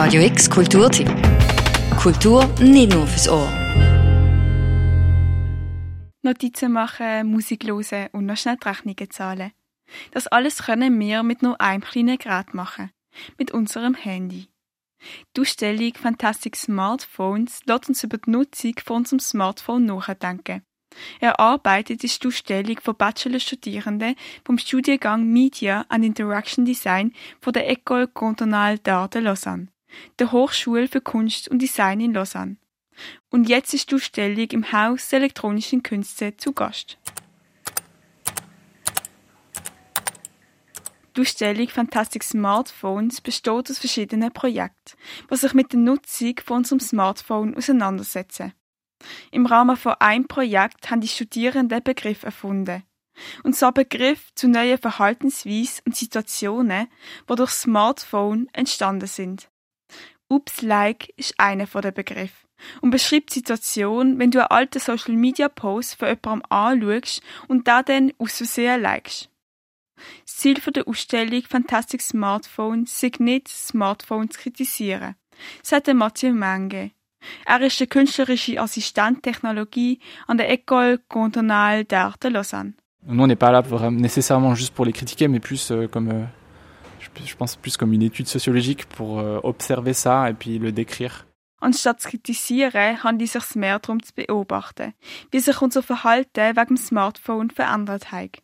Radio X Kulturtipp. Kultur nicht nur fürs Ohr. Notizen machen, Musik hören und noch schnell die Rechnungen zahlen. Das alles können wir mit nur einem kleinen Gerät machen. Mit unserem Handy. Die Ausstellung Fantastic Smartphones lässt uns über die Nutzung von unserem Smartphone nachdenken. Erarbeitet ist die Ausstellung von Bachelorstudierenden vom Studiengang Media and Interaction Design von der École Cantonale d'Art de Lausanne, der Hochschule für Kunst und Design in Lausanne. Und jetzt ist die Ausstellung im Haus der elektronischen Künste zu Gast. Die Ausstellung Fantastic Smartphones besteht aus verschiedenen Projekten, die sich mit der Nutzung von unserem Smartphone auseinandersetzen. Im Rahmen von einem Projekt haben die Studierenden Begriff erfunden. Und so Begriff zu neuen Verhaltensweisen und Situationen, die durch Smartphone entstanden sind. Ups-like ist einer von den Begriffen und beschreibt die Situation, wenn du einen alten Social Media Post von jemandem anschaust und da dann aus Versehen likest. Das Ziel der Ausstellung Fantastic Smartphones ist nicht, Smartphones zu kritisieren, sagt Mathieu Mange. Er ist der künstlerische Assistent Technologie an der École Cantonale d'Art de Lausanne. Nous, on n'est pas là vraiment, nécessairement juste pour les critiquer, mais plus euh, comme, euh, je, pense plus comme une étude sociologique pour euh, observer ça et puis le décrire. Anstatt zu kritisieren, handelt es sich mehr darum zu beobachten, wie sich unser Verhalten wegen dem Smartphone verändert hat.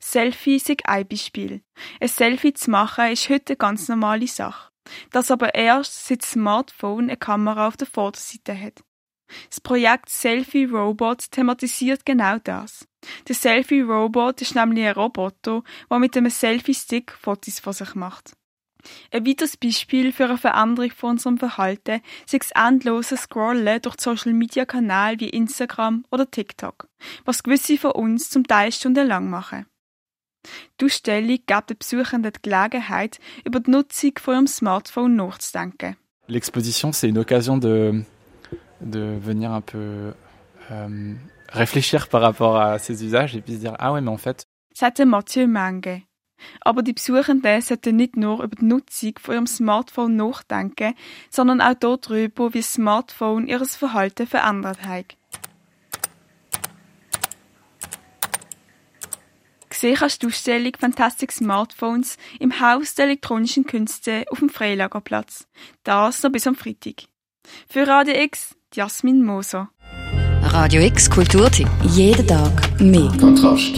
Selfie ist ein Beispiel. Ein Selfie zu machen ist heute eine ganz normale Sache. Das aber erst, seit das Smartphone eine Kamera auf der Vorderseite hat. Das Projekt Selfie Robot thematisiert genau das. Der Selfie Robot ist nämlich ein Roboter, der mit einem Selfie-Stick Fotos von sich macht. Ein weiteres Beispiel für eine Veränderung von unserem Verhalten ist das endlose Scrollen durch Social-Media-Kanäle wie Instagram oder TikTok, was gewisse von uns zum Teil stundenlang machen. Die Ausstellung gibt den Besuchenden die Gelegenheit, über die Nutzung von ihrem Smartphone nachzudenken. L'exposition, c'est une occasion de, de venir un peu euh, réfléchir par rapport à ces usages et puis se dire, ah ouais, mais en fait. Sagte Mathieu Menge. Aber die Besuchenden sollten nicht nur über die Nutzung von ihrem Smartphone nachdenken, sondern auch darüber, wie das Smartphone ihr Verhalten verändert hat. Gesehen kannst du die Ausstellung Fantastic Smartphones im Haus der elektronischen Künste auf dem Freilagerplatz. Das noch bis am Freitag. Für Radio X, Jasmin Moser. Radio X Kulturtipp. Jeden Tag mehr. Kontrast.